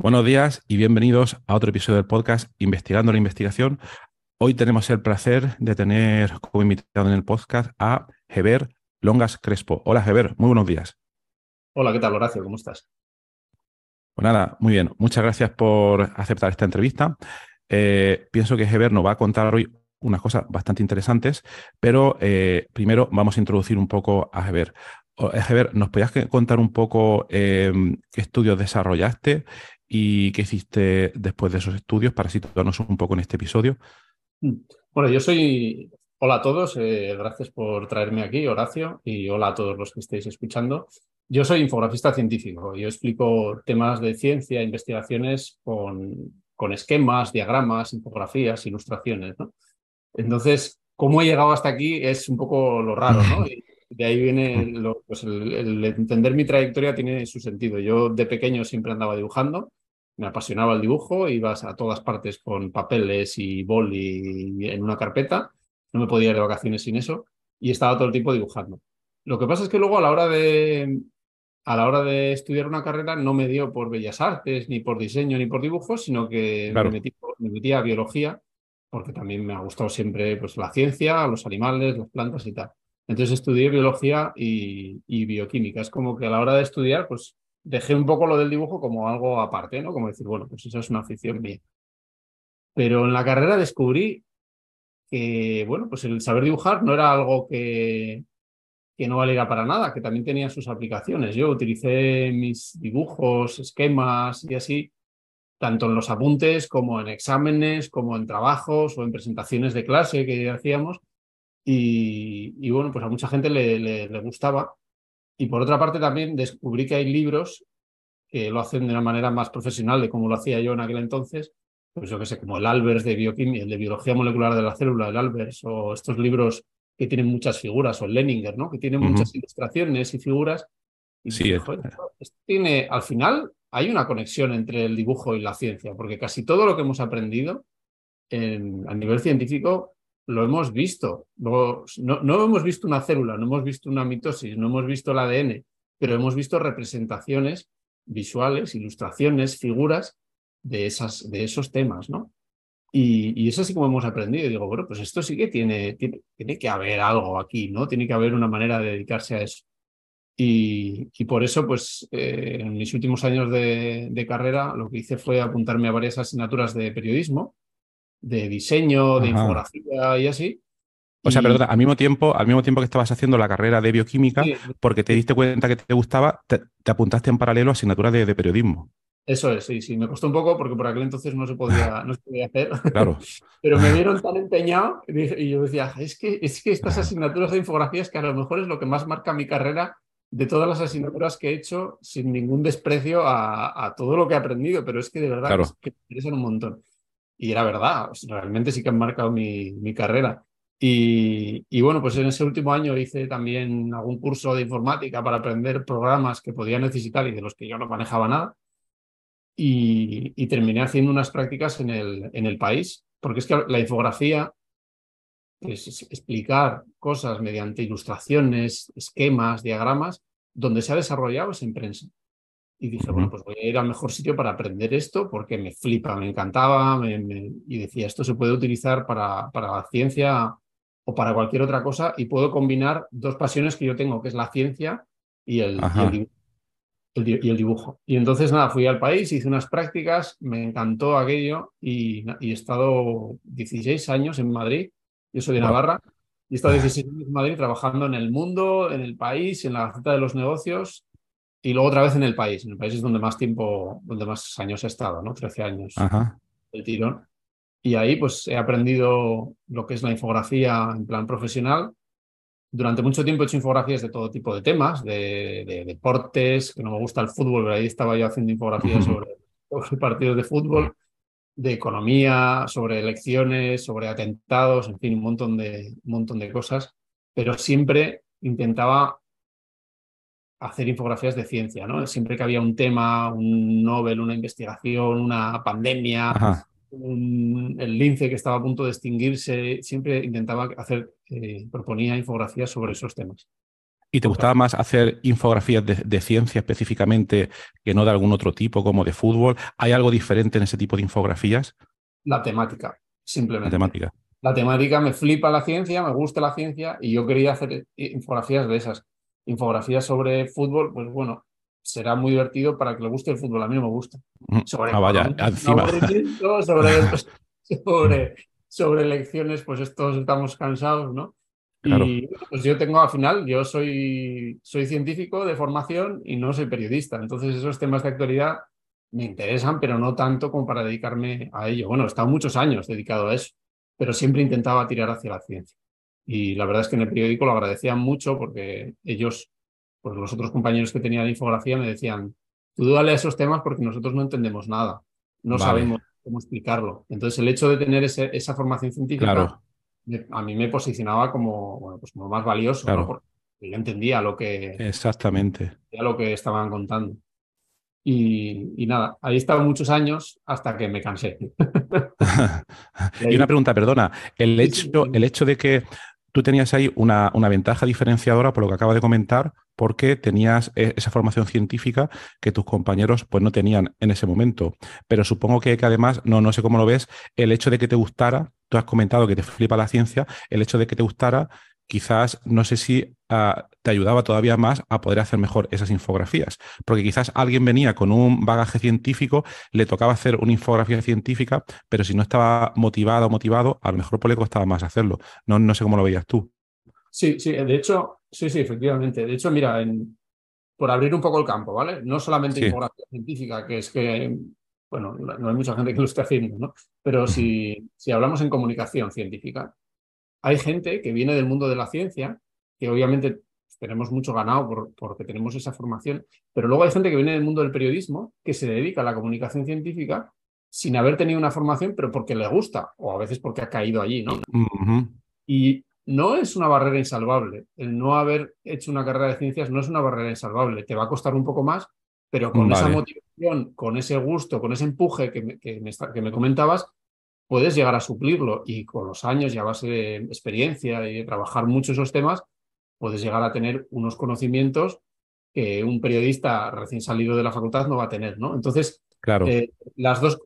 Buenos días y bienvenidos a otro episodio del podcast Investigando la Investigación. Hoy tenemos el placer de tener como invitado en el podcast a Heber Longas Crespo. Hola Heber, muy buenos días. Hola, ¿qué tal Horacio? ¿Cómo estás? Pues nada, muy bien. Muchas gracias por aceptar esta entrevista. Eh, pienso que Heber nos va a contar hoy unas cosas bastante interesantes, pero eh, primero vamos a introducir un poco a Heber. Heber, ¿nos podías contar un poco eh, qué estudios desarrollaste y qué hiciste después de esos estudios para situarnos un poco en este episodio. Mm. Bueno, yo soy... Hola a todos, eh, gracias por traerme aquí, Horacio, y hola a todos los que estéis escuchando. Yo soy infografista científico, yo explico temas de ciencia, investigaciones con, con esquemas, diagramas, infografías, ilustraciones. ¿no? Entonces, cómo he llegado hasta aquí es un poco lo raro, ¿no? de ahí viene pues el, entender mi trayectoria tiene su sentido. Yo de pequeño siempre andaba dibujando, me apasionaba el dibujo, ibas a todas partes con papeles y boli en una carpeta, no me podía ir de vacaciones sin eso y estaba todo el tiempo dibujando. Lo que pasa es que luego a la hora de a la hora de estudiar una carrera no me dio por bellas artes, ni por diseño, ni por dibujo, sino que me, metí, me, metí, a biología, porque también me ha gustado siempre pues, la ciencia, los animales, las plantas y tal. Entonces estudié biología y, bioquímica. Es como que a la hora de estudiar, pues dejé un poco lo del dibujo como algo aparte, ¿no? Como decir, bueno, pues eso es una afición mía. Pero en la carrera descubrí que, bueno, pues el saber dibujar no era algo que, que no valiera para nada, que también tenía sus aplicaciones. Yo utilicé mis dibujos, esquemas y así, tanto en los apuntes como en exámenes, como en trabajos o en presentaciones de clase que hacíamos y, bueno, pues a mucha gente le, le, gustaba. Y por otra parte también descubrí que hay libros que lo hacen de una manera más profesional de como lo hacía yo en aquel entonces, pues yo que sé, como el Albers de bioquímica, el de biología molecular de la célula, el Albers, o estos libros que tienen muchas figuras, o el Leninger, ¿no? Que tienen muchas ilustraciones y figuras. Y sí, tiene, al final hay una conexión entre el dibujo y la ciencia, porque casi todo lo que hemos aprendido en, a nivel científico lo hemos visto. No, no, hemos visto una célula, no hemos visto una mitosis, no hemos visto el ADN, pero hemos visto representaciones visuales, ilustraciones, figuras de, esas, de esos temas, ¿no? Y, y, es así como hemos aprendido. Digo, bueno, pues esto sí que tiene, tiene, que haber algo aquí, ¿no? Tiene que haber una manera de dedicarse a eso. Y, y por eso, pues, eh, en mis últimos años de, carrera, lo que hice fue apuntarme a varias asignaturas de periodismo, de diseño, de infografía y así. O sea, perdona, al mismo tiempo, al mismo tiempo que estabas haciendo la carrera de bioquímica, porque te diste cuenta que te gustaba, te, apuntaste en paralelo a asignaturas de, periodismo. Eso es, sí, sí. Me costó un poco porque por aquel entonces no se podía, no se podía hacer. Claro. Pero me vieron tan empeñado y yo decía, es que, es que estas asignaturas de infografías que a lo mejor es lo que más marca mi carrera de todas las asignaturas que he hecho sin ningún desprecio a, todo lo que he aprendido, pero es que de verdad que me interesan un montón. Y era verdad, realmente sí que han marcado mi, mi carrera. Y, y, bueno, pues en ese último año hice también algún curso de informática para aprender programas que podía necesitar y de los que yo no manejaba nada. Y, terminé haciendo unas prácticas en el, en el país, porque es que la infografía es explicar cosas mediante ilustraciones, esquemas, diagramas, donde se ha desarrollado es en prensa. Y dije, bueno, pues voy a ir al mejor sitio para aprender esto porque me flipa, me encantaba y decía, esto se puede utilizar para, para la ciencia o para cualquier otra cosa y puedo combinar dos pasiones que yo tengo, que es la ciencia y el, y el, dibujo. Y entonces, nada, fui al país, hice unas prácticas, me encantó aquello y, y he estado 16 años en Madrid, yo soy de Navarra, y he estado 16 años en Madrid trabajando en el mundo, en el país, en la Gaceta de los Negocios y luego otra vez en el país. En el país es donde más tiempo, donde más años he estado, ¿no? 13 años el tirón. Y ahí pues he aprendido lo que es la infografía en plan profesional. Durante mucho tiempo he hecho infografías de todo tipo de temas, de, deportes, que no me gusta el fútbol, pero ahí estaba yo haciendo infografías sobre, sobre partidos de fútbol, de economía, sobre elecciones, sobre atentados, en fin, un montón de, un montón de cosas. Pero siempre intentaba hacer infografías de ciencia, ¿no? Siempre que había un tema, un Nobel, una investigación, una pandemia, el lince que estaba a punto de extinguirse, siempre intentaba hacer, eh, proponía infografías sobre esos temas. ¿Y te gustaba más hacer infografías de, ciencia específicamente que no de algún otro tipo, como de fútbol? ¿Hay algo diferente en ese tipo de infografías? La temática, simplemente. La temática. La temática me flipa la ciencia, me gusta la ciencia y yo quería hacer infografías de esas. Infografías sobre fútbol, pues bueno, será muy divertido para que le guste el fútbol. A mí no me gusta. Sobre ah, vaya, encima. Sobre, sobre, elecciones, pues estos estamos cansados, ¿no? Y pues yo tengo al final, yo soy, soy científico de formación y no soy periodista. Entonces esos temas de actualidad me interesan, pero no tanto como para dedicarme a ello. Bueno, he estado muchos años dedicado a eso, pero siempre intentaba tirar hacia la ciencia. Y la verdad es que en el periódico lo agradecían mucho porque ellos, pues los otros compañeros que tenían infografía me decían, tú dale a esos temas porque nosotros no entendemos nada, no sabemos cómo explicarlo. Entonces el hecho de tener esa formación científica a mí me posicionaba como, pues como más valioso, porque yo entendía lo que... Exactamente. lo que estaban contando. Y, nada, ahí he estado muchos años hasta que me cansé. y una pregunta, perdona. El hecho, el hecho de que tú tenías ahí una, una, ventaja diferenciadora por lo que acaba de comentar, porque tenías e, esa formación científica que tus compañeros pues no tenían en ese momento. Pero supongo que, que, además, no, no sé cómo lo ves, el hecho de que te gustara, tú has comentado que te flipa la ciencia, el hecho de que te gustara quizás no sé si te ayudaba todavía más a poder hacer mejor esas infografías, porque quizás alguien venía con un bagaje científico, le tocaba hacer una infografía científica, pero si no estaba motivado o motivado, a lo mejor pues le costaba más hacerlo. No, no sé cómo lo veías tú. Sí, sí, de hecho, sí, sí, efectivamente. De hecho, mira, por abrir un poco el campo, ¿vale? No solamente infografía científica, que es que, bueno, no hay mucha gente que lo esté haciendo, ¿no? Pero si, si hablamos en comunicación científica, hay gente que viene del mundo de la ciencia, que obviamente tenemos mucho ganado porque tenemos esa formación, pero luego hay gente que viene del mundo del periodismo, que se dedica a la comunicación científica sin haber tenido una formación, pero porque le gusta, o a veces porque ha caído allí, ¿no? Y no es una barrera insalvable. El no haber hecho una carrera de ciencias no es una barrera insalvable. Te va a costar un poco más, pero con esa motivación, con ese gusto, con ese empuje que que me comentabas, puedes llegar a suplirlo y con los años y a base de experiencia y de trabajar mucho esos temas, puedes llegar a tener unos conocimientos que un periodista recién salido de la facultad no va a tener, ¿no? Entonces, claro. Eh, las dos,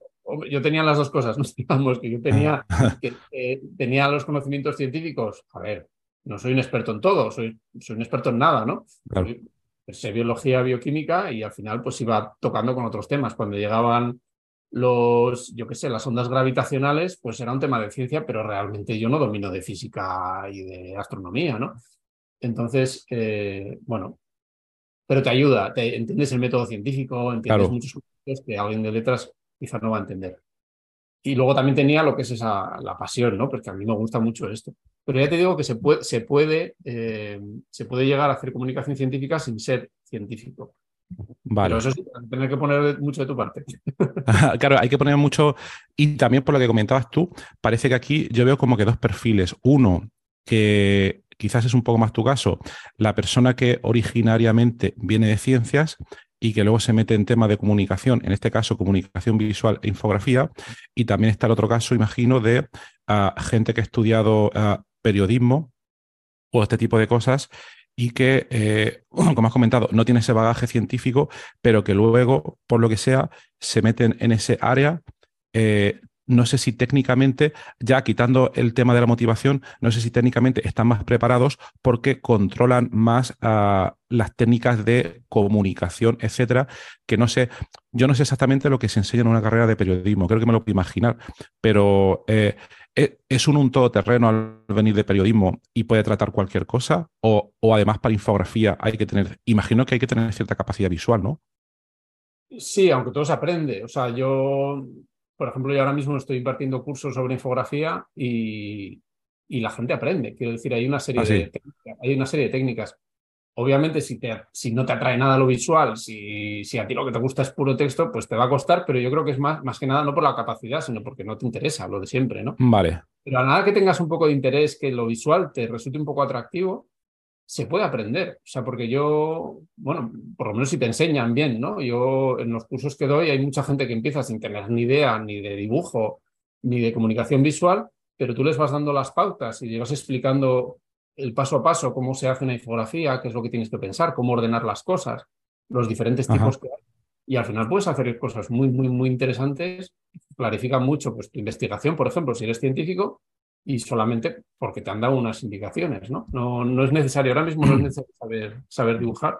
yo tenía las dos cosas, ¿no? digamos que yo tenía, que, eh, tenía los conocimientos científicos, a ver, no soy un experto en todo, soy, soy un experto en nada, ¿no? Sé biología, bioquímica y al final pues iba tocando con otros temas. Cuando llegaban los, yo qué sé, las ondas gravitacionales, pues era un tema de ciencia, pero realmente yo no domino de física y de astronomía, ¿no? Entonces, eh, bueno, pero te ayuda, te entiendes el método científico, entiendes muchos conceptos que alguien de letras quizás no va a entender. Y luego también tenía lo que es esa, la pasión, ¿no? Porque a mí me gusta mucho esto. Pero ya te digo que se puede, se puede, eh, se puede llegar a hacer comunicación científica sin ser científico. Vale. Pero eso sí, tener que poner mucho de tu parte. claro, hay que poner mucho. Y también por lo que comentabas tú, parece que aquí yo veo como que dos perfiles. Uno, que quizás es un poco más tu caso, la persona que originariamente viene de ciencias y que luego se mete en temas de comunicación, en este caso comunicación visual e infografía, y también está el otro caso, imagino, de ah, gente que ha estudiado ah, periodismo o este tipo de cosas y que, eh, como has comentado, no tiene ese bagaje científico, pero que luego, por lo que sea, se meten en ese área. Eh, no sé si técnicamente, ya quitando el tema de la motivación, no sé si técnicamente están más preparados porque controlan más ah, las técnicas de comunicación, etcétera, que no sé, yo no sé exactamente lo que se enseña en una carrera de periodismo, creo que me lo puedo imaginar, pero eh, ¿E-, ¿Es un, un todoterreno al venir de periodismo y puede tratar cualquier cosa? O, o, además para infografía hay que tener, imagino que hay que tener cierta capacidad visual, ¿no? Sí, aunque todo se aprende. O sea, yo, por ejemplo, yo ahora mismo estoy impartiendo cursos sobre infografía y, y la gente aprende. Quiero decir, hay una serie, ah, de, hay una serie de técnicas. Obviamente, si, te, si no te atrae nada lo visual, si, si, a ti lo que te gusta es puro texto, pues te va a costar, pero yo creo que es más, más que nada no por la capacidad, sino porque no te interesa lo de siempre, ¿no? Vale. Pero a nada que tengas un poco de interés, que lo visual te resulte un poco atractivo, se puede aprender. O sea, porque yo, bueno, por lo menos si te enseñan bien, ¿no? Yo en los cursos que doy hay mucha gente que empieza sin tener ni idea ni de dibujo ni de comunicación visual, pero tú les vas dando las pautas y les vas explicando el paso a paso, cómo se hace una infografía, qué es lo que tienes que pensar, cómo ordenar las cosas, los diferentes tipos que hay. Y al final puedes hacer cosas muy, muy, muy interesantes, clarifican mucho pues, tu investigación, por ejemplo, si eres científico, y solamente porque te han dado unas indicaciones, ¿no? No, no es necesario, ahora mismo no es necesario saber, saber dibujar,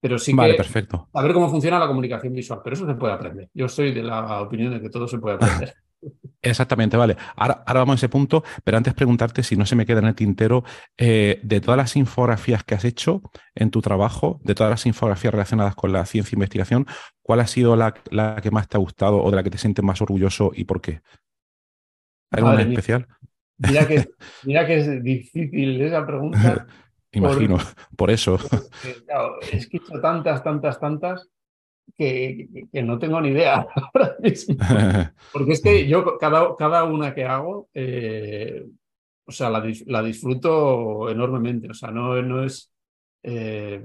pero sí vale, que perfecto. saber cómo funciona la comunicación visual, pero eso se puede aprender. Yo soy de la opinión de que todo se puede aprender. Exactamente, vale. Ahora, ahora, vamos a ese punto, pero antes preguntarte si no se me queda en el tintero eh, de todas las infografías que has hecho en tu trabajo, de todas las infografías relacionadas con la ciencia e investigación, ¿cuál ha sido la, la que más te ha gustado o de la que te sientes más orgulloso y por qué? ¿Hay alguna especial? Mira que, mira que es difícil esa pregunta. Imagino, por, eso. claro, es que he hecho tantas, tantas, tantas que, que, no tengo ni idea ahora mismo. Porque es que yo cada, cada una que hago, eh, o sea, la, la, disfruto enormemente. O sea, no, no es, eh,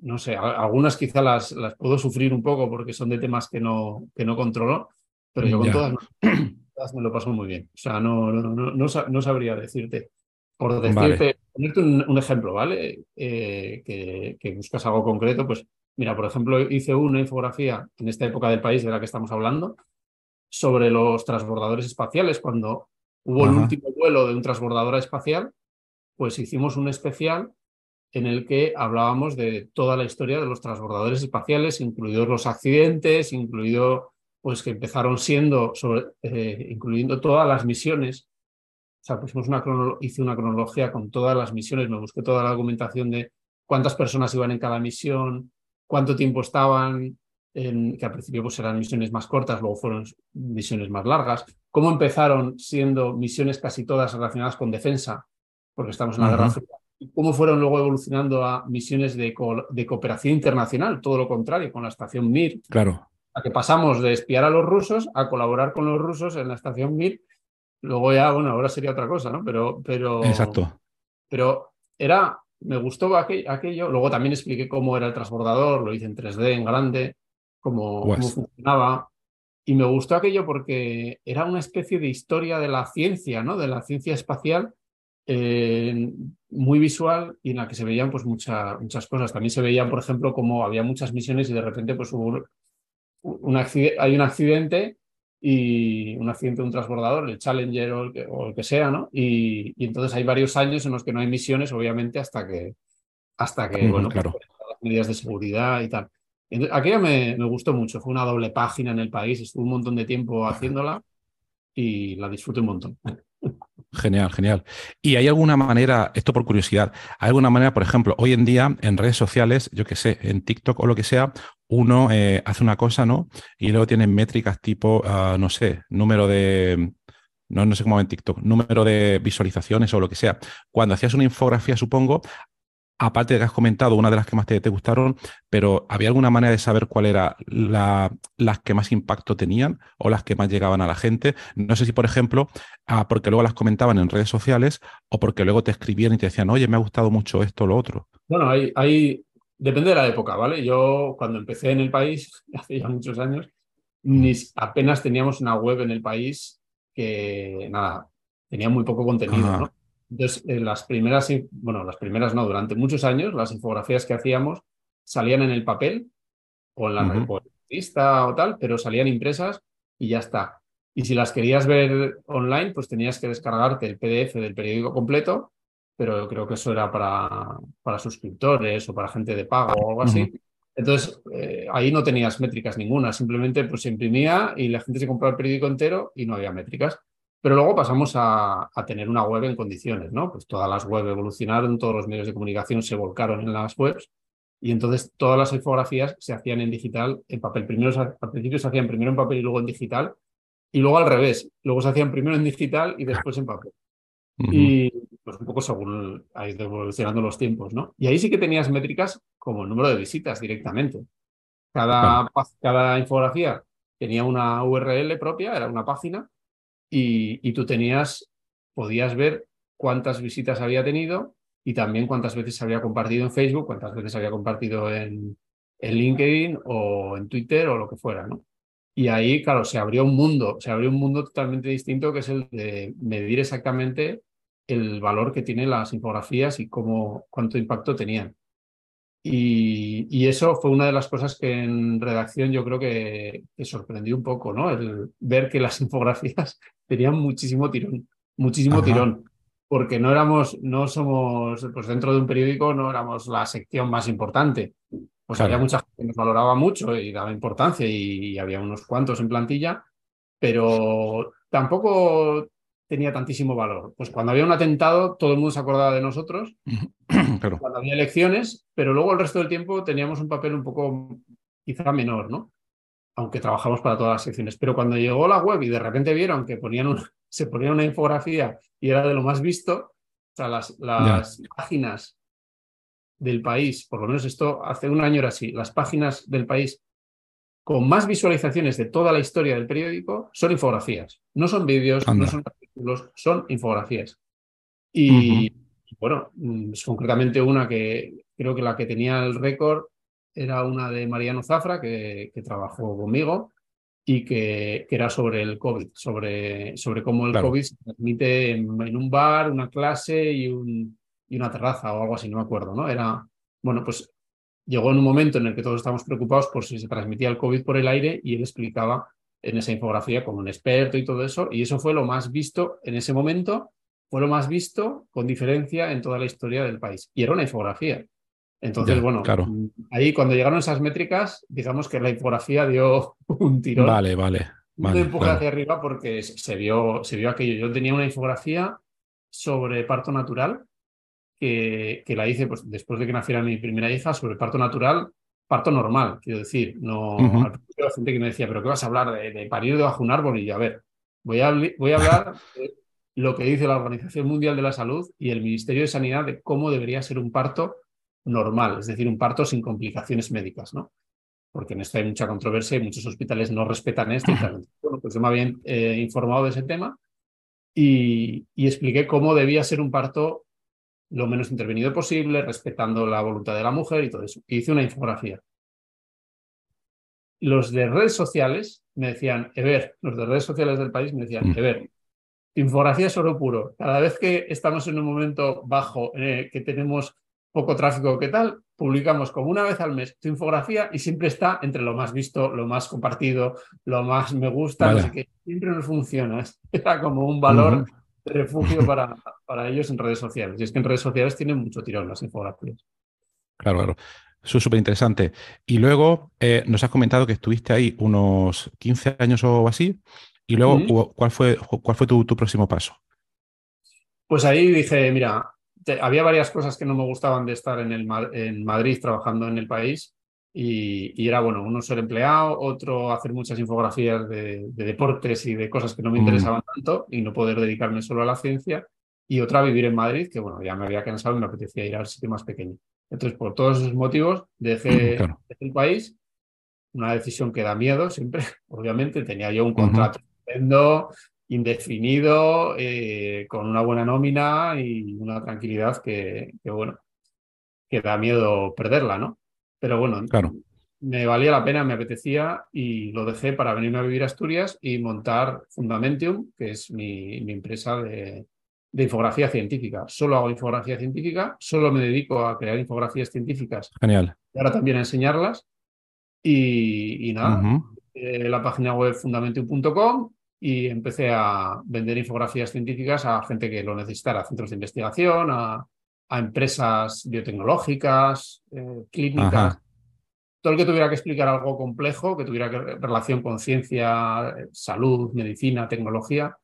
no sé, algunas quizá las, las puedo sufrir un poco porque son de temas que no, que no controlo, pero yo con todas me lo paso muy bien. O sea, no, no, no, no sabría decirte. Por decirte, ponerte un, ejemplo, ¿vale? Eh, que, que, buscas algo concreto, pues mira, por ejemplo, hice una infografía en esta época del país de la que estamos hablando sobre los transbordadores espaciales. Cuando hubo el último vuelo de un transbordador espacial, pues hicimos un especial en el que hablábamos de toda la historia de los transbordadores espaciales, incluidos los accidentes, incluido pues que empezaron siendo, sobre, eh, incluyendo todas las misiones. O sea, pusimos una hice una cronología con todas las misiones, me busqué toda la argumentación de cuántas personas iban en cada misión, cuánto tiempo estaban, en, que al principio pues eran misiones más cortas, luego fueron misiones más largas, cómo empezaron siendo misiones casi todas relacionadas con defensa, porque estamos en la Guerra Fría, y cómo fueron luego evolucionando a misiones de, de cooperación internacional, todo lo contrario, con la estación Mir. Claro a que pasamos de espiar a los rusos a colaborar con los rusos en la estación Mir. Luego ya, bueno, ahora sería otra cosa, ¿no? Pero, pero, Exacto. Pero era, me gustó aquello. Luego también expliqué cómo era el transbordador, lo hice en 3D, en grande, cómo, cómo funcionaba. Y me gustó aquello porque era una especie de historia de la ciencia, ¿no? De la ciencia espacial, eh, muy visual y en la que se veían pues muchas muchas cosas. También se veían, por ejemplo, como había muchas misiones y de repente pues hubo hay un accidente y un accidente de un transbordador, el Challenger o el que, sea, ¿no? Y, entonces hay varios años en los que no hay misiones, obviamente, hasta que, hasta que bueno, claro. las medidas de seguridad y tal. aquella me, me, gustó mucho, fue una doble página en el país, estuve un montón de tiempo haciéndola y la disfruté un montón. Genial, genial. ¿Y hay alguna manera, esto por curiosidad, hay alguna manera, por ejemplo, hoy en día en redes sociales, yo que sé, en TikTok o lo que sea, uno eh, hace una cosa, ¿no? Y luego tienen métricas tipo, ah, no sé, número de, no, no sé cómo en TikTok, número de visualizaciones o lo que sea. Cuando hacías una infografía, supongo, aparte de que has comentado una de las que más te, gustaron, pero ¿había alguna manera de saber cuál era la, las que más impacto tenían o las que más llegaban a la gente? No sé si, por ejemplo, ah, porque luego las comentaban en redes sociales o porque luego te escribían y te decían, oye, me ha gustado mucho esto o lo otro. Bueno, hay, hay, depende de la época, ¿vale? Yo cuando empecé en el país, hace ya muchos años, ni apenas teníamos una web en el país que, nada, tenía muy poco contenido, ¿no? Entonces, eh, las primeras, bueno, las primeras no, durante muchos años, las infografías que hacíamos salían en el papel o en la revista o tal, pero salían impresas y ya está. Y si las querías ver online, pues tenías que descargarte el PDF del periódico completo, pero yo creo que eso era para, para suscriptores o para gente de pago o algo así. Entonces, eh, ahí no tenías métricas ninguna, simplemente pues se imprimía y la gente se compraba el periódico entero y no había métricas. Pero luego pasamos a, tener una web en condiciones, ¿no? Pues todas las webs evolucionaron, todos los medios de comunicación se volcaron en las webs y entonces todas las infografías se hacían en digital, en papel. Primero, al principio se hacían primero en papel y luego en digital y luego al revés. Luego se hacían primero en digital y después en papel. Y pues un poco según ha ido evolucionando los tiempos, ¿no? Y ahí sí que tenías métricas como el número de visitas directamente. Cada, cada infografía tenía una URL propia, era una página, y, tú tenías, podías ver cuántas visitas había tenido y también cuántas veces se había compartido en Facebook, cuántas veces se había compartido en, en LinkedIn o en Twitter o lo que fuera, ¿no? Y ahí, claro, se abrió un mundo, se abrió un mundo totalmente distinto que es el de medir exactamente el valor que tienen las infografías y cómo, cuánto impacto tenían. Y, eso fue una de las cosas que en redacción yo creo que, sorprendió un poco, ¿no? El ver que las infografías tenían muchísimo tirón, muchísimo tirón, porque no éramos, no somos, pues dentro de un periódico no éramos la sección más importante. Pues había mucha gente que nos valoraba mucho y daba importancia y había unos cuantos en plantilla, pero tampoco tenía tantísimo valor? Pues cuando había un atentado, todo el mundo se acordaba de nosotros, cuando había elecciones, pero luego el resto del tiempo teníamos un papel un poco quizá menor, ¿no? Aunque trabajamos para todas las secciones. Pero cuando llegó la web y de repente vieron que ponían se ponía una infografía y era de lo más visto, o sea, las, las páginas del país, por lo menos esto hace un año era así, las páginas del país con más visualizaciones de toda la historia del periódico son infografías. No son vídeos, no son artículos, son infografías. Y, bueno, mm, concretamente una que creo que la que tenía el récord era una de Mariano Zafra, que, trabajó conmigo y que, era sobre el COVID, sobre, sobre cómo el COVID se transmite en, un bar, una clase y, un, y una terraza o algo así, no me acuerdo, ¿no? Era, bueno, pues llegó en un momento en el que todos estábamos preocupados por si se transmitía el COVID por el aire y él explicaba en esa infografía como un experto y todo eso, y eso fue lo más visto en ese momento, fue lo más visto con diferencia en toda la historia del país. Y era una infografía. Entonces, bueno, claro. ahí cuando llegaron esas métricas, digamos que la infografía dio un tirón. Vale, vale. un empuje hacia arriba porque se vio, se vio aquello. Yo tenía una infografía sobre parto natural que, que, la hice pues, después de que naciera mi primera hija sobre parto natural, parto normal, quiero decir. No, Al principio la gente que me decía, ¿pero qué vas a hablar de, parir debajo de un árbol? Y yo, a ver, voy a, voy a hablar de lo que dice la Organización Mundial de la Salud y el Ministerio de Sanidad de cómo debería ser un parto normal, es decir, un parto sin complicaciones médicas, ¿no? Porque en esto hay mucha controversia y muchos hospitales no respetan esto. Y tal. Bueno, pues yo me había eh, informado de ese tema y, y expliqué cómo debía ser un parto lo menos intervenido posible, respetando la voluntad de la mujer y todo eso. hice una infografía. Los de redes sociales me decían, Ever, los de redes sociales del país me decían, mm. Ever, infografía es oro puro. Cada vez que estamos en un momento bajo, eh, que tenemos poco tráfico, ¿qué tal? Publicamos como una vez al mes tu infografía y siempre está entre lo más visto, lo más compartido, lo más me gusta, no sé qué. Siempre nos funciona. Era como un valor refugio para, para ellos en redes sociales. Y es que en redes sociales tienen mucho tirón las infografías. Claro, claro. Eso es súper interesante. Y luego eh, nos has comentado que estuviste ahí unos 15 años o así. Y luego, ¿cuál fue, cuál fue tu, próximo paso? Pues ahí dije, mira, había varias cosas que no me gustaban de estar en, el, en Madrid trabajando en el país. Y, era, bueno, uno ser empleado, otro hacer muchas infografías de, deportes y de cosas que no me mm. interesaban tanto y no poder dedicarme solo a la ciencia, y otra vivir en Madrid, que bueno, ya me había cansado y me apetecía ir al sitio más pequeño. Entonces, por todos esos motivos, dejé, el país, una decisión que da miedo siempre, obviamente, tenía yo un contrato indefinido, eh, con una buena nómina y una tranquilidad que, que, bueno, que da miedo perderla, ¿no? Pero bueno, me valía la pena, me apetecía y lo dejé para venirme a vivir a Asturias y montar Fundamentium, que es mi, empresa de, infografía científica. Solo hago infografía científica, solo me dedico a crear infografías científicas. Genial. Y ahora también a enseñarlas. Y, nada, eh, la página web fundamentium.com y empecé a vender infografías científicas a gente que lo necesitara, a centros de investigación, a, a empresas biotecnológicas, eh, clínicas, todo el que tuviera que explicar algo complejo, que tuviera que, relación con ciencia, salud, medicina, tecnología,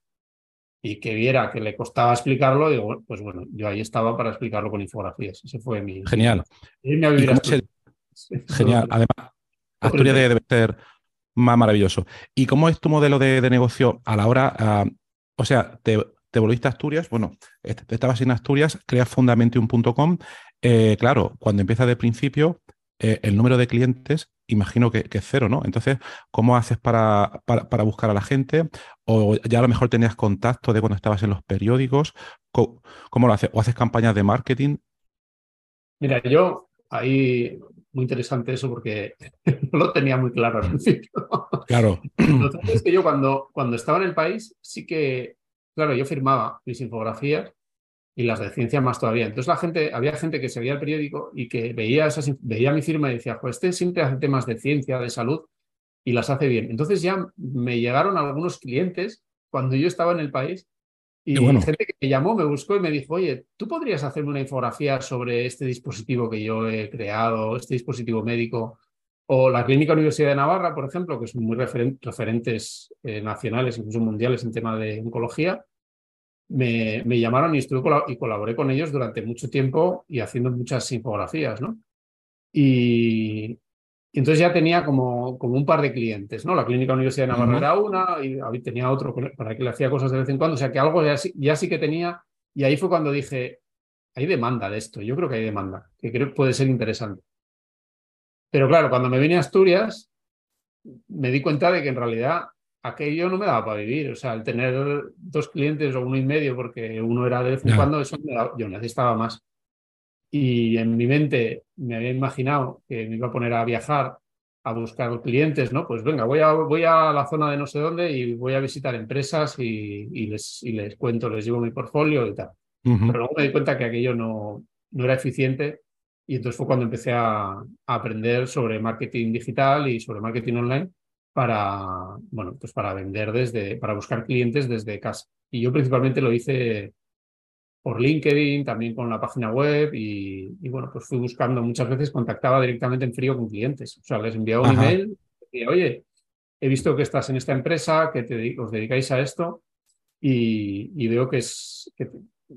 y que viera que le costaba explicarlo, digo, pues bueno, yo ahí estaba para explicarlo con infografías. Ese fue mi... Genial. Genial. Además, Asturias debe ser más maravilloso. ¿Y cómo es tu modelo de, negocio a la hora, ah, o sea, te, te volviste a Asturias, bueno, estabas en Asturias, creas fundamentium.com. Eh, claro, cuando empiezas de principio, eh, el número de clientes, imagino que, es cero, ¿no? Entonces, ¿cómo haces para, para, buscar a la gente? O ya a lo mejor tenías contacto de cuando estabas en los periódicos. ¿Cómo, lo haces? ¿O haces campañas de marketing? Mira, yo ahí muy interesante eso porque no lo tenía muy claro al principio. Claro. Lo cierto es que yo cuando, cuando estaba en el país sí que Claro, yo firmaba mis infografías y las de ciencia más todavía. Entonces la gente, había gente que seguía el periódico y que veía, esas, veía mi firma y decía, pues este siempre hace temas de ciencia, de salud y las hace bien. Entonces ya me llegaron algunos clientes cuando yo estaba en el país y gente que me llamó, me buscó y me dijo, oye, ¿tú podrías hacerme una infografía sobre este dispositivo que yo he creado, este dispositivo médico? O la Clínica Universidad de Navarra, por ejemplo, que son muy referentes eh, nacionales, incluso mundiales en tema de oncología, me, me llamaron y, estuve y colaboré con ellos durante mucho tiempo y haciendo muchas infografías, ¿no? Y, entonces ya tenía como, como un par de clientes, ¿no? La Clínica Universidad de Navarra era una y tenía otro para que le hacía cosas de vez en cuando, o sea que algo ya, ya sí que tenía y ahí fue cuando dije, hay demanda de esto, yo creo que hay demanda, que creo que puede ser interesante. Pero claro, cuando me vine a Asturias, me di cuenta de que en realidad aquello no me daba para vivir. O sea, el tener dos clientes o uno y medio, porque uno era de vez en cuando, eso yo necesitaba más. Y en mi mente me había imaginado que me iba a poner a viajar, a buscar clientes, ¿no? Pues venga, voy a, voy a la zona de no sé dónde y voy a visitar empresas y, les, y les cuento, les llevo mi portfolio y tal. Pero luego me di cuenta que aquello no, no era eficiente y entonces fue cuando empecé a, a aprender sobre marketing digital y sobre marketing online para, bueno, pues para vender desde, para buscar clientes desde casa. Y yo principalmente lo hice por LinkedIn, también con la página web y, bueno, pues fui buscando muchas veces, contactaba directamente en frío con clientes. O sea, les enviaba un email, y oye, he visto que estás en esta empresa, que te, os dedicáis a esto y, y veo que, es, que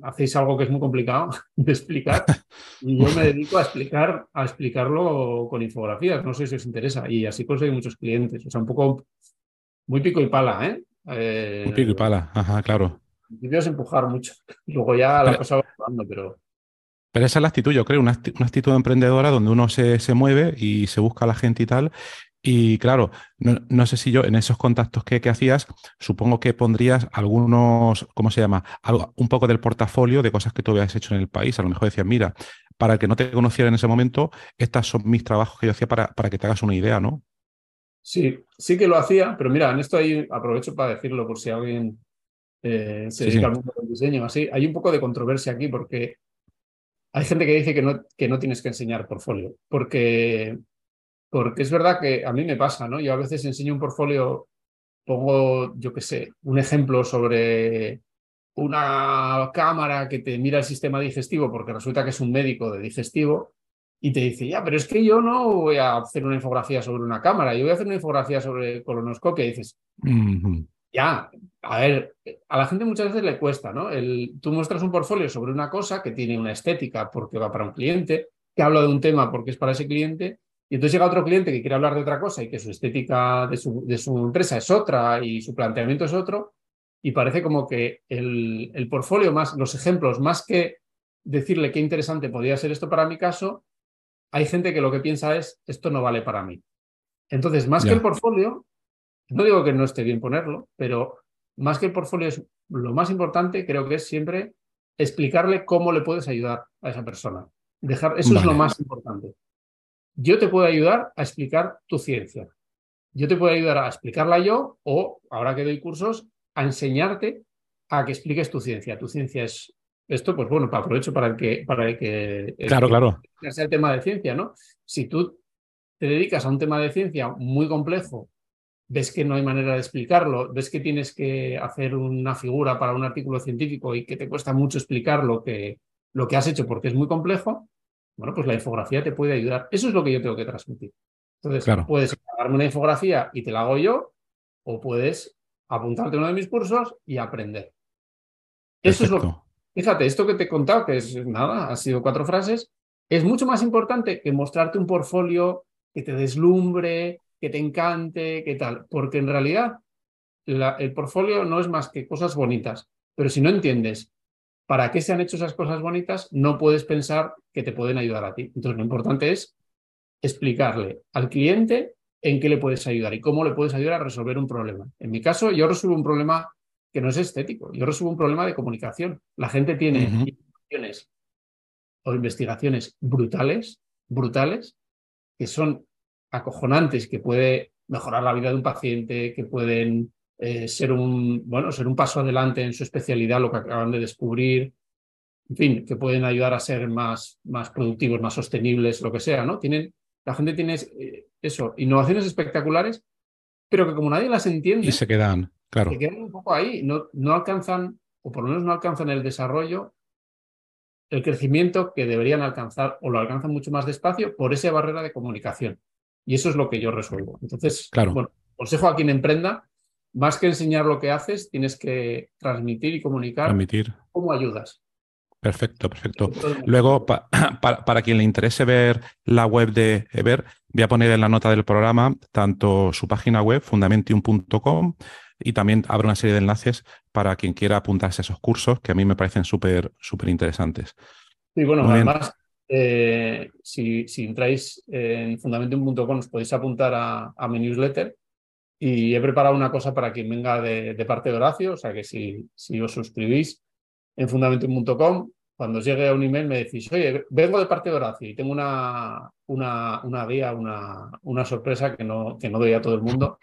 hacéis algo que es muy complicado de explicar y yo me dedico a explicar a explicarlo con infografías, no sé si os interesa y así conseguí muchos clientes, o sea, un poco muy pico y pala, ¿eh? eh muy pico y pala, ajá, claro. En principio es empujar mucho, luego ya la cosa va pero... Pero esa es la actitud, yo creo, una, actitud emprendedora donde uno se, se, mueve y se busca a la gente y tal, y claro, no, sé si yo en esos contactos que, hacías, supongo que pondrías algunos, ¿cómo se llama? Algo, un poco del portafolio de cosas que tú habías hecho en el país. A lo mejor decías, mira, para el que no te conociera en ese momento, estos son mis trabajos que yo hacía para, para que te hagas una idea, ¿no? Sí, sí que lo hacía, pero mira, en esto ahí aprovecho para decirlo por si alguien eh, se dedica al mundo del diseño. Así, hay un poco de controversia aquí porque hay gente que dice que no, que no tienes que enseñar portfolio, porque porque es verdad que a mí me pasa, ¿no? Yo a veces enseño un portfolio, pongo, yo qué sé, un ejemplo sobre una cámara que te mira el sistema digestivo porque resulta que es un médico de digestivo y te dice, ya, pero es que yo no voy a hacer una infografía sobre una cámara, yo voy a hacer una infografía sobre colonoscopia. Y dices, ya, a ver, a la gente muchas veces le cuesta, ¿no? El, tú muestras un portfolio sobre una cosa que tiene una estética porque va para un cliente, que habla de un tema porque es para ese cliente, y entonces llega otro cliente que quiere hablar de otra cosa y que su estética de su, de su empresa es otra y su planteamiento es otro, y parece como que el, el portfolio más, los ejemplos, más que decirle qué interesante podría ser esto para mi caso, hay gente que lo que piensa es, esto no vale para mí. Entonces, más que el portfolio, no digo que no esté bien ponerlo, pero más que el portfolio es lo más importante, creo que es siempre explicarle cómo le puedes ayudar a esa persona. Dejar, eso es lo más importante. Yo te puedo ayudar a explicar tu ciencia. Yo te puedo ayudar a explicarla yo o, ahora que doy cursos, a enseñarte a que expliques tu ciencia. Tu ciencia es esto, pues bueno, aprovecho para el que, para el que, claro, claro. sea el tema de ciencia, ¿no? Si tú te dedicas a un tema de ciencia muy complejo, ves que no hay manera de explicarlo, ves que tienes que hacer una figura para un artículo científico y que te cuesta mucho explicar lo que, lo que has hecho porque es muy complejo, bueno, pues la infografía te puede ayudar. Eso es lo que yo tengo que transmitir. Entonces, puedes darme una infografía y te la hago yo, o puedes apuntarte a uno de mis cursos y aprender. Eso es lo que. Fíjate, esto que te he contado, que es nada, ha sido cuatro frases, es mucho más importante que mostrarte un portfolio que te deslumbre, que te encante, que tal, porque en realidad el portfolio no es más que cosas bonitas, pero si no entiendes para qué se han hecho esas cosas bonitas, no puedes pensar que te pueden ayudar a ti. Entonces, lo importante es explicarle al cliente en qué le puedes ayudar y cómo le puedes ayudar a resolver un problema. En mi caso, yo resuelvo un problema que no es estético, yo resuelvo un problema de comunicación. La gente tiene investigaciones o investigaciones brutales, brutales, que son acojonantes, que puede mejorar la vida de un paciente, que pueden eh, ser, un, bueno, ser un paso adelante en su especialidad, lo que acaban de descubrir. en fin, que pueden ayudar a ser más, más productivos, más sostenibles, lo que sea, ¿no? Tienen, la gente tiene eh, eso, innovaciones espectaculares, pero que como nadie las entiende... Y se quedan, claro. Se quedan un poco ahí, no, no alcanzan, o por lo menos no alcanzan el desarrollo, el crecimiento que deberían alcanzar, o lo alcanzan mucho más despacio por esa barrera de comunicación. Y eso es lo que yo resuelvo. Entonces, claro. bueno, consejo a quien emprenda, más que enseñar lo que haces, tienes que transmitir y comunicar transmitir. cómo ayudas. Perfecto, perfecto. Luego, para quien le interese ver la web de Ever, voy a poner en la nota del programa tanto su página web, fundamentium.com, y también abro una serie de enlaces para quien quiera apuntarse a esos cursos que a mí me parecen súper, súper interesantes. Sí, bueno, además, eh, si, si, entráis en fundamentium.com os podéis apuntar a, a, mi newsletter y he preparado una cosa para quien venga de, parte de Horacio, o sea que si, si os suscribís en fundamentum.com. Cuando os llegue un email me decís, oye, vengo de parte de Horacio y tengo una, una, una guía, una, una sorpresa que no, que no doy a todo el mundo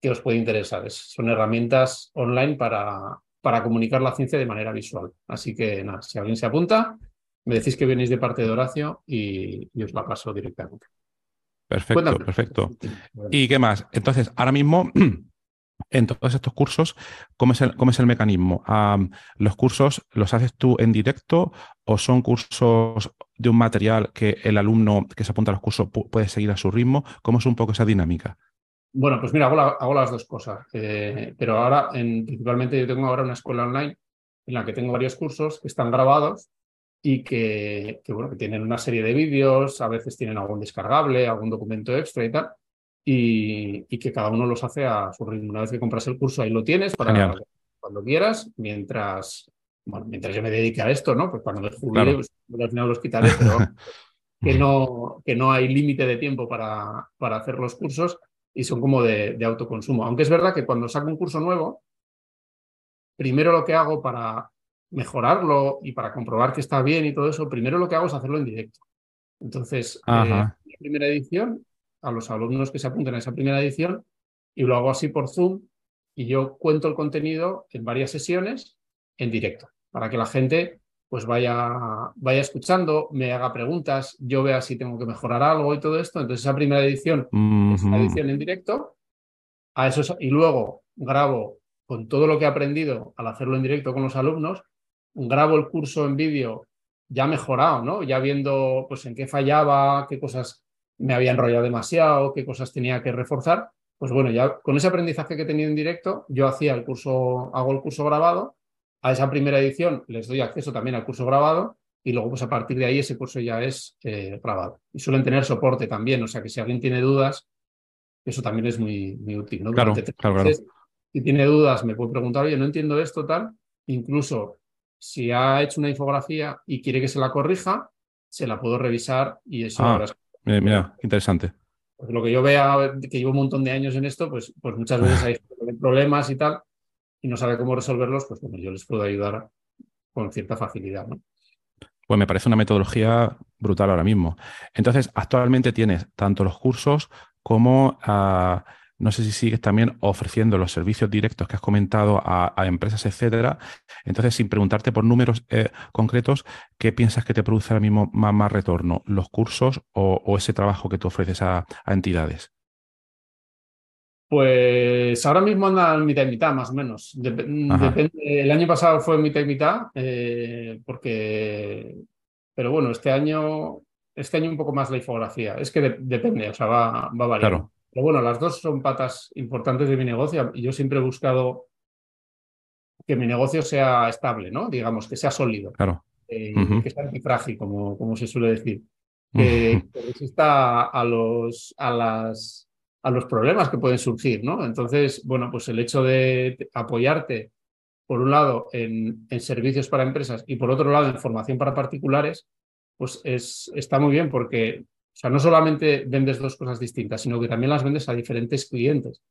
que os puede interesar. son herramientas online para, para comunicar la ciencia de manera visual. Así que nada, si alguien se apunta, me decís que venís de parte de Horacio y, y os la paso directamente. Perfecto, perfecto. ¿Y qué más? Entonces, ahora mismo en todos estos cursos, ¿cómo es el, cómo es el mecanismo? ¿Los cursos los haces tú en directo o son cursos de un material que el alumno que se apunta a los cursos puede seguir a su ritmo? ¿Cómo es un poco esa dinámica? Bueno, pues mira, hago, las dos cosas. Eh, pero ahora, en, principalmente, yo tengo ahora una escuela online en la que tengo varios cursos que están grabados y que, que, bueno, que tienen una serie de vídeos, a veces tienen algún descargable, algún documento extra y tal y, que cada uno los hace a su ritmo. Una vez que compras el curso, ahí lo tienes para cuando quieras, mientras, bueno, mientras yo me dedique a esto, ¿no? Pues cuando me jubile, pues, al final los quitaré, pero que no, que no hay límite de tiempo para, para hacer los cursos y son como de, de autoconsumo. Aunque es verdad que cuando saco un curso nuevo, primero lo que hago para mejorarlo y para comprobar que está bien y todo eso, primero lo que hago es hacerlo en directo. Entonces, eh, la primera edición a los alumnos que se apunten a esa primera edición y lo hago así por Zoom y yo cuento el contenido en varias sesiones en directo para que la gente pues vaya, vaya escuchando, me haga preguntas, yo vea si tengo que mejorar algo y todo esto. Entonces esa primera edición es una edición en directo a eso, y luego grabo con todo lo que he aprendido al hacerlo en directo con los alumnos, grabo el curso en vídeo ya mejorado, ¿no? Ya viendo pues en qué fallaba, qué cosas me había enrollado demasiado, qué cosas tenía que reforzar, pues bueno, ya con ese aprendizaje que he tenido en directo, yo hacía el curso, hago el curso grabado, a esa primera edición les doy acceso también al curso grabado y luego pues a partir de ahí ese curso ya es eh, grabado. Y suelen tener soporte también, o sea que si alguien tiene dudas, eso también es muy, muy útil. ¿no? Claro, claro, Si tiene dudas, me puede preguntar, oye, no entiendo esto, tal. Incluso si ha hecho una infografía y quiere que se la corrija, se la puedo revisar y eso ah. Eh, mira, interesante. Pues lo que yo vea, que llevo un montón de años en esto, pues, pues muchas veces hay problemas y tal, y no sabe cómo resolverlos, pues bueno, yo les puedo ayudar con cierta facilidad. ¿no? Pues me parece una metodología brutal ahora mismo. Entonces, actualmente tienes tanto los cursos como a no sé si sigues también ofreciendo los servicios directos que has comentado a, empresas, etcétera. Entonces, sin preguntarte por números eh, concretos, ¿qué piensas que te produce ahora mismo más, retorno? ¿Los cursos o, ese trabajo que tú ofreces a, entidades? Pues ahora mismo anda mitad y mitad, más o menos. depende, el año pasado fue mitad y mitad, eh, porque. Pero bueno, este año, este año un poco más la infografía. Es que depende, o sea, va, va variando. Claro. Pero bueno, las dos son patas importantes de mi negocio y yo siempre he buscado que mi negocio sea estable, ¿no? Digamos, que sea sólido. Claro. Eh, que sea antifrágil, como, como se suele decir. Que, resista a los, a, las, a los problemas que pueden surgir, ¿no? Entonces, bueno, pues el hecho de apoyarte, por un lado, en, en servicios para empresas y por otro lado, en formación para particulares, pues es, está muy bien porque o sea, no solamente vendes dos cosas distintas, sino que también las vendes a diferentes clientes.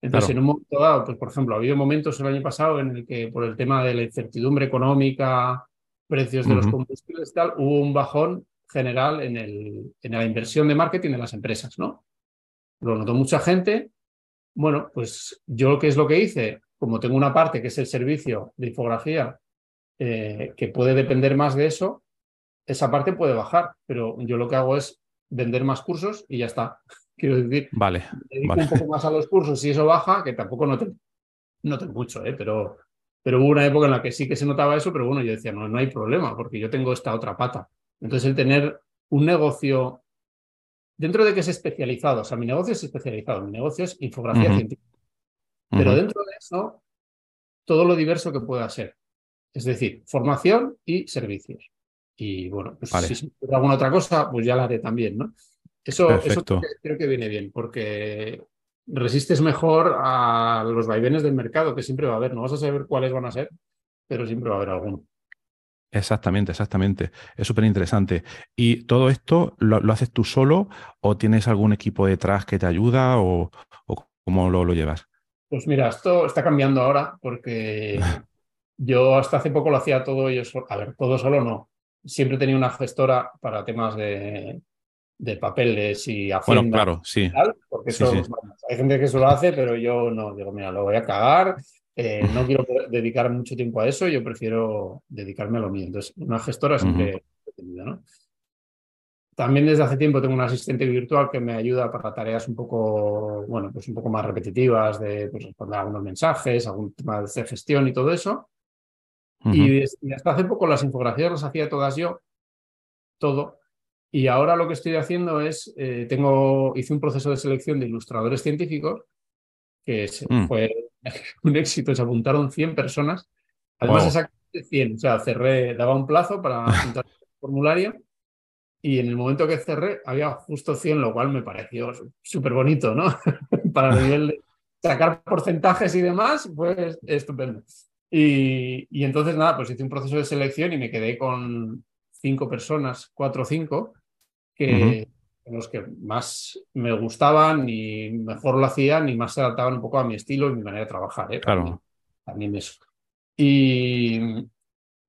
Entonces, en un momento dado, pues por ejemplo, ha habido momentos el año pasado en el que por el tema de la incertidumbre económica, precios de los combustibles y tal, hubo un bajón general en, el, en la inversión de marketing de las empresas, ¿no? Lo notó mucha gente. Bueno, pues yo qué es lo que hice, como tengo una parte que es el servicio de infografía eh, que puede depender más de eso, esa parte puede bajar, pero yo lo que hago es vender más cursos y ya está. Quiero decir, vale, dedico un poco más a los cursos y eso baja, que tampoco no mucho, ¿eh? pero, pero hubo una época en la que sí que se notaba eso, pero bueno, yo decía, no, no hay problema, porque yo tengo esta otra pata. Entonces, el tener un negocio, dentro de que es especializado, o sea, mi negocio es especializado, mi negocio es infografía científica, pero dentro de eso, todo lo diverso que pueda ser. Es decir, formación y servicios. Y bueno, pues si se alguna otra cosa, pues ya la haré también, ¿no? Eso, eso creo, que, viene bien, porque resistes mejor a los vaivenes del mercado, que siempre va a haber. No vas a saber cuáles van a ser, pero siempre va a haber alguno. Exactamente, exactamente. Es súper interesante. ¿Y todo esto lo, haces tú solo o tienes algún equipo detrás que te ayuda o, cómo lo, lo, llevas? Pues mira, esto está cambiando ahora porque yo hasta hace poco lo hacía todo yo solo. A ver, todo solo no. Siempre tenía una gestora para temas de, de papeles y hacienda. Bueno, claro, sí. porque eso, hay gente que eso lo hace, pero yo no. Digo, mira, lo voy a cagar. Eh, no quiero dedicar mucho tiempo a eso, yo prefiero dedicarme a lo mío. Entonces, una gestora siempre he tenido, ¿no? También desde hace tiempo tengo un asistente virtual que me ayuda para tareas un poco, bueno, pues un poco más repetitivas, de pues, responder algunos mensajes, algún tema de gestión y todo eso. Y, hasta hace poco las infografías las hacía todas yo, todo. Y ahora lo que estoy haciendo es, eh, tengo, hice un proceso de selección de ilustradores científicos, que mm. fue un éxito, se apuntaron 100 personas. Además, exactamente 100, o sea, cerré, daba un plazo para apuntar el formulario y en el momento que cerré había justo 100, lo cual me pareció súper bonito, ¿no? Para el nivel de sacar porcentajes y demás, pues estupendo. Y, y, entonces, nada, pues hice un proceso de selección y me quedé con cinco personas, cuatro o cinco, que los que más me gustaban y mejor lo hacían y más se adaptaban un poco a mi estilo y mi manera de trabajar. ¿eh? Claro. También, eso. Y,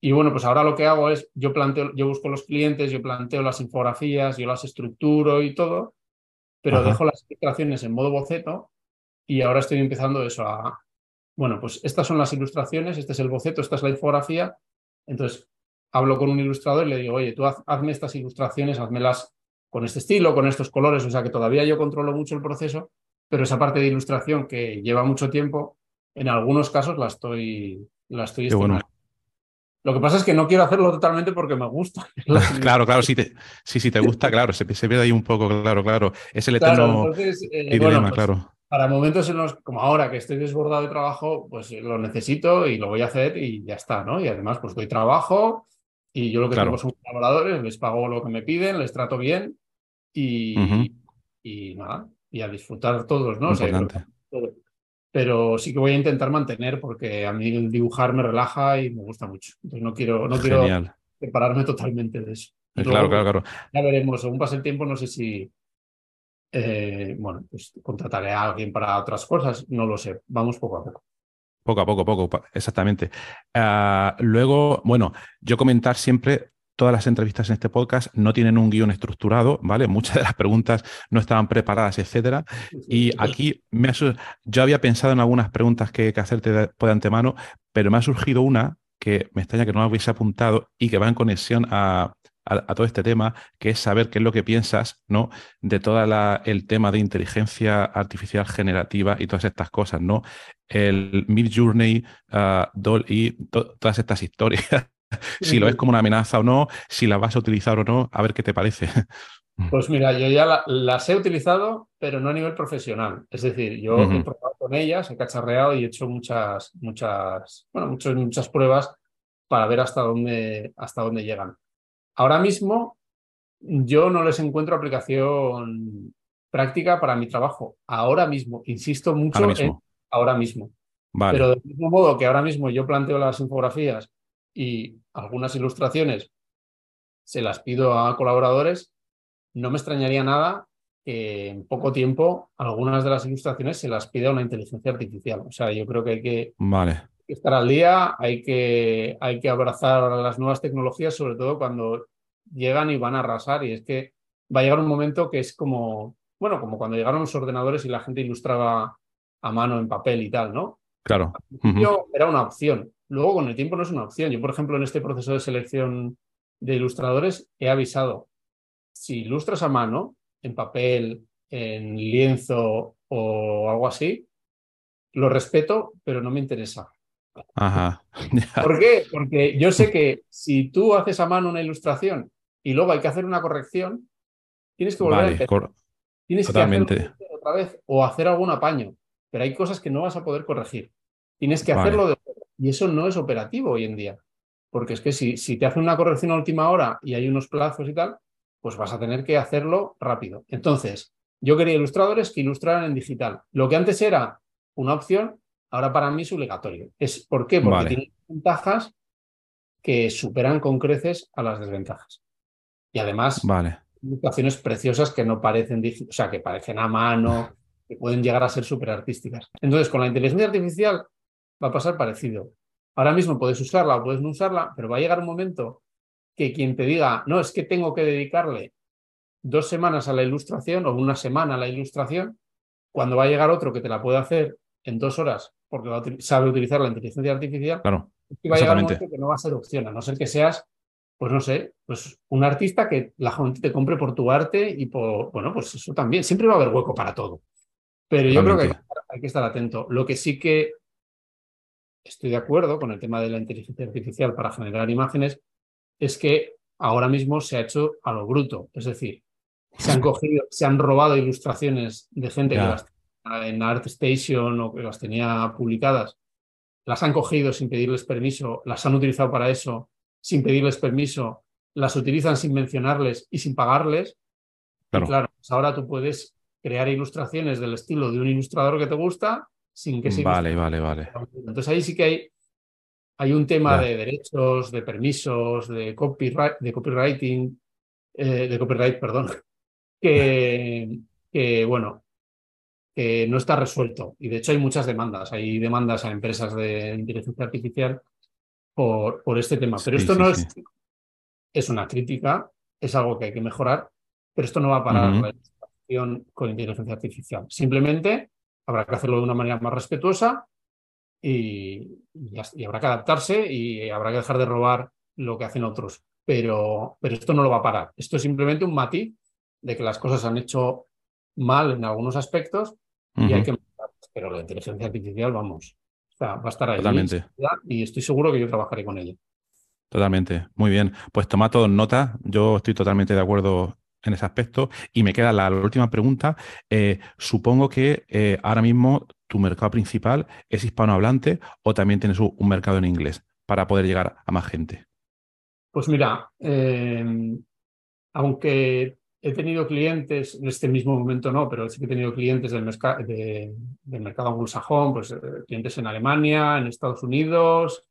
y bueno, pues ahora lo que hago es, yo planteo, yo busco los clientes, yo planteo las infografías, yo las estructuro y todo, pero dejo las ilustraciones en modo boceto y ahora estoy empezando eso a, bueno, pues estas son las ilustraciones, este es el boceto, esta es la infografía. Entonces, hablo con un ilustrador y le digo, oye, tú hazme estas ilustraciones, hazmelas con este estilo, con estos colores, o sea que todavía yo controlo mucho el proceso, pero esa parte de ilustración que lleva mucho tiempo, en algunos casos la estoy, la estoy lo que pasa es que no quiero hacerlo totalmente porque me gusta. claro, claro, si te, si, te gusta, claro, se, se pierde ahí un poco, claro, claro. Es el eterno eh, pues, claro. Para momentos en los, como ahora que estoy desbordado de trabajo, pues lo necesito y lo voy a hacer y ya está, ¿no? Y además, pues doy trabajo y yo lo que tengo son colaboradores, les pago lo que me piden, les trato bien y, y nada, y a disfrutar todos, ¿no? pero sí que voy a intentar mantener porque a mí el dibujar me relaja y me gusta mucho. Entonces no quiero, no quiero separarme totalmente de eso. Eh, claro, claro, claro. Ya veremos, según pase el tiempo, no sé si eh, bueno, pues contrataré a alguien para otras cosas, no lo sé. Vamos poco a poco. Poco a poco, poco, exactamente. Ah, luego, bueno, yo comentar siempre todas las entrevistas en este podcast no tienen un guion estructurado, ¿vale? Muchas de las preguntas no estaban preparadas, etcétera. Y aquí me yo había pensado en algunas preguntas que, que hacerte de, de antemano, pero me ha surgido una que me extraña que no me hubiese apuntado y que va en conexión a, a, todo este tema, que es saber qué es lo que piensas, ¿no? De todo el tema de inteligencia artificial generativa y todas estas cosas, ¿no? El Mid Journey, uh, Doll y todas estas historias si lo ves como una amenaza o no, si la vas a utilizar o no, a ver qué te parece. Pues mira, yo ya las he utilizado, pero no a nivel profesional. Es decir, yo he probado con ellas, he cacharreado y he hecho muchas, muchas, bueno, muchas, muchas pruebas para ver hasta dónde, hasta dónde llegan. Ahora mismo, yo no les encuentro aplicación práctica para mi trabajo. Ahora mismo, insisto mucho ahora mismo. en ahora mismo. Pero del mismo modo que ahora mismo yo planteo las infografías y algunas ilustraciones se las pido a colaboradores, no me extrañaría nada que en poco tiempo algunas de las ilustraciones se las pida una inteligencia artificial. O sea, yo creo que hay que, estar al día, hay que, hay que abrazar las nuevas tecnologías, sobre todo cuando llegan y van a arrasar. Y es que va a llegar un momento que es como, bueno, como cuando llegaron los ordenadores y la gente ilustraba a mano en papel y tal, ¿no? Claro. Era una opción luego con el tiempo no es una opción. Yo, por ejemplo, en este proceso de selección de ilustradores he avisado, si ilustras a mano, en papel, en lienzo o algo así, lo respeto, pero no me interesa. Ajá. ¿Por qué? Porque yo sé que si tú haces a mano una ilustración y luego hay que hacer una corrección, tienes que volver a empezar. Tienes que hacerlo otra vez o hacer algún apaño, pero hay cosas que no vas a poder corregir. Tienes que hacerlo de... Y eso no es operativo hoy en día. Porque es que si, si te hacen una corrección a última hora y hay unos plazos y tal, pues vas a tener que hacerlo rápido. Entonces, yo quería ilustradores que ilustraran en digital. Lo que antes era una opción, ahora para mí es obligatorio. Es, ¿Por qué? Porque tiene ventajas que superan con creces a las desventajas. Y además, vale. ilustraciones preciosas que no parecen, o sea, que parecen a mano, que pueden llegar a ser súper artísticas. Entonces, con la inteligencia artificial va a pasar parecido. Ahora mismo puedes usarla o puedes no usarla, pero va a llegar un momento que quien te diga, no, es que tengo que dedicarle dos semanas a la ilustración o una semana a la ilustración, cuando va a llegar otro que te la puede hacer en dos horas porque sabe utilizar la inteligencia artificial, claro, va a llegar un momento que no va a ser opción, a no ser que seas, pues no sé, pues un artista que la gente te compre por tu arte y por, bueno, pues eso también, siempre va a haber hueco para todo. Pero yo creo que hay que estar atento. Lo que sí que estoy de acuerdo con el tema de la inteligencia artificial para generar imágenes es que ahora mismo se ha hecho a lo bruto. Es decir, se han cogido, se han robado ilustraciones de gente que las en ArtStation o que las tenía publicadas, las han cogido sin pedirles permiso, las han utilizado para eso sin pedirles permiso, las utilizan sin mencionarles y sin pagarles. Claro. Pues ahora tú puedes crear ilustraciones del estilo de un ilustrador que te gusta sin que se... Vale, vale, vale. Entonces ahí sí que hay, hay un tema de derechos, de permisos, de copyright, de copywriting, eh, de copyright, perdón, que, que, bueno, que no está resuelto. Y de hecho hay muchas demandas. Hay demandas a empresas de inteligencia artificial por, por este tema. Pero esto no es, es una crítica, es algo que hay que mejorar, pero esto no va a parar la ilustración con inteligencia artificial. Simplemente habrá que hacerlo de una manera más respetuosa y, y, habrá que adaptarse y habrá que dejar de robar lo que hacen otros. Pero, pero esto no lo va a parar. Esto es simplemente un matiz de que las cosas han hecho mal en algunos aspectos y hay que. Pero la inteligencia artificial, vamos, va a estar ahí. Totalmente. Y estoy seguro que yo trabajaré con ella. Totalmente. Muy bien. Pues toma todo en nota. Yo estoy totalmente de acuerdo en ese aspecto. Y me queda la, última pregunta. Eh, supongo que eh, ahora mismo tu mercado principal es hispanohablante o también tienes un mercado en inglés para poder llegar a más gente. Pues mira, eh, aunque he tenido clientes, en este mismo momento no, pero sí que he tenido clientes del, del mercado anglosajón, pues eh, clientes en Alemania, en Estados Unidos,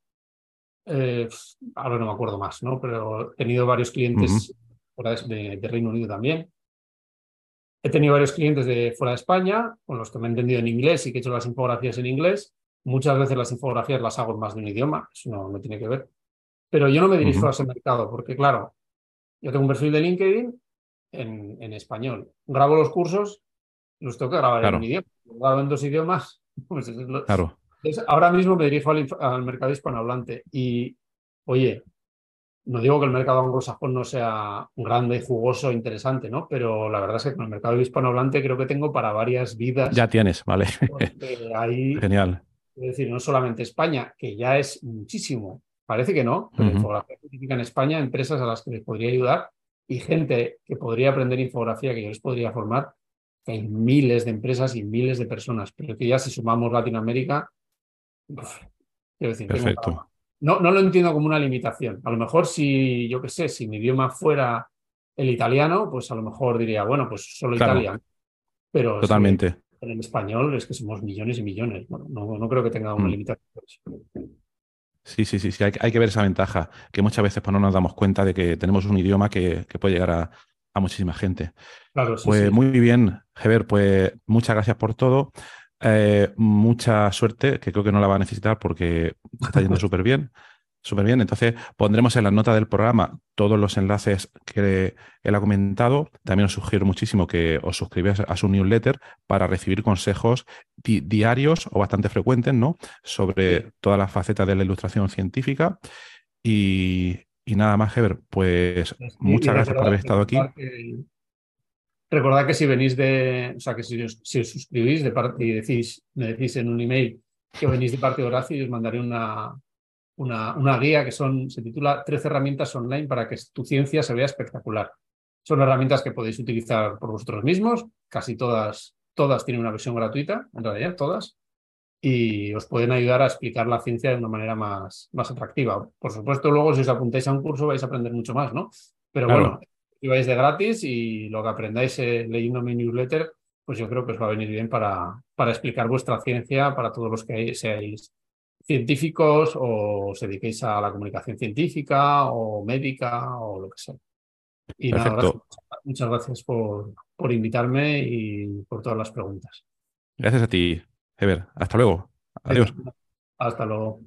eh, ahora no me acuerdo más, ¿no? Pero he tenido varios clientes fuera de, Reino Unido también. He tenido varios clientes de fuera de España, con los que me he entendido en inglés y que he hecho las infografías en inglés. Muchas veces las infografías las hago en más de un idioma, eso no, tiene que ver. Pero yo no me dirijo a ese mercado, porque claro, yo tengo un perfil de LinkedIn en, español. Grabo los cursos, los tengo que grabar en un idioma. grabo en dos idiomas. Pues claro. ahora mismo me dirijo al, mercado hispanohablante y, oye, no digo que el mercado anglosajón no sea grande, jugoso, interesante, ¿no? Pero la verdad es que con el mercado hispanohablante creo que tengo para varias vidas. Ya tienes, vale. Genial. Es decir, no solamente España, que ya es muchísimo. Parece que no, pero infografía científica en España, empresas a las que les podría ayudar y gente que podría aprender infografía, que yo les podría formar, que hay miles de empresas y miles de personas, pero que ya si sumamos Latinoamérica, quiero decir, Perfecto. No, no lo entiendo como una limitación. A lo mejor si, yo qué sé, si mi idioma fuera el italiano, pues a lo mejor diría, bueno, pues solo italiano. Pero Totalmente. en el español es que somos millones y millones. Bueno, no, no creo que tenga una mm. limitación. Sí, sí, sí, sí. Hay, que ver esa ventaja, que muchas veces pues, no nos damos cuenta de que tenemos un idioma que, puede llegar a, muchísima gente. Claro, pues muy bien, Heber, pues muchas gracias por todo. Eh, mucha suerte, que creo que no la va a necesitar porque está yendo súper bien. Súper bien. Entonces, pondremos en la nota del programa todos los enlaces que él ha comentado. También os sugiero muchísimo que os suscribáis a su newsletter para recibir consejos diarios o bastante frecuentes, ¿no? Sobre todas las facetas de la ilustración científica. Y, nada más, Heber, pues muchas gracias por haber estado aquí. recordad que si venís de, o sea, que si os, suscribís de parte y decís, me decís en un email que venís de parte de Horacio y os mandaré una, una, guía que son, se titula 13 herramientas online para que tu ciencia se vea espectacular. Son herramientas que podéis utilizar por vosotros mismos, casi todas, todas tienen una versión gratuita, en realidad todas, y os pueden ayudar a explicar la ciencia de una manera más, más atractiva. Por supuesto, luego si os apuntáis a un curso vais a aprender mucho más, ¿no? Pero bueno, si vais de gratis y lo que aprendáis eh, leyendo mi newsletter, pues yo creo que os va a venir bien para, para explicar vuestra ciencia para todos los que seáis científicos o os dediquéis a la comunicación científica o médica o lo que sea. Y nada, muchas gracias por, por invitarme y por todas las preguntas. Gracias a ti, Ever. Hasta luego. Adiós. Hasta luego.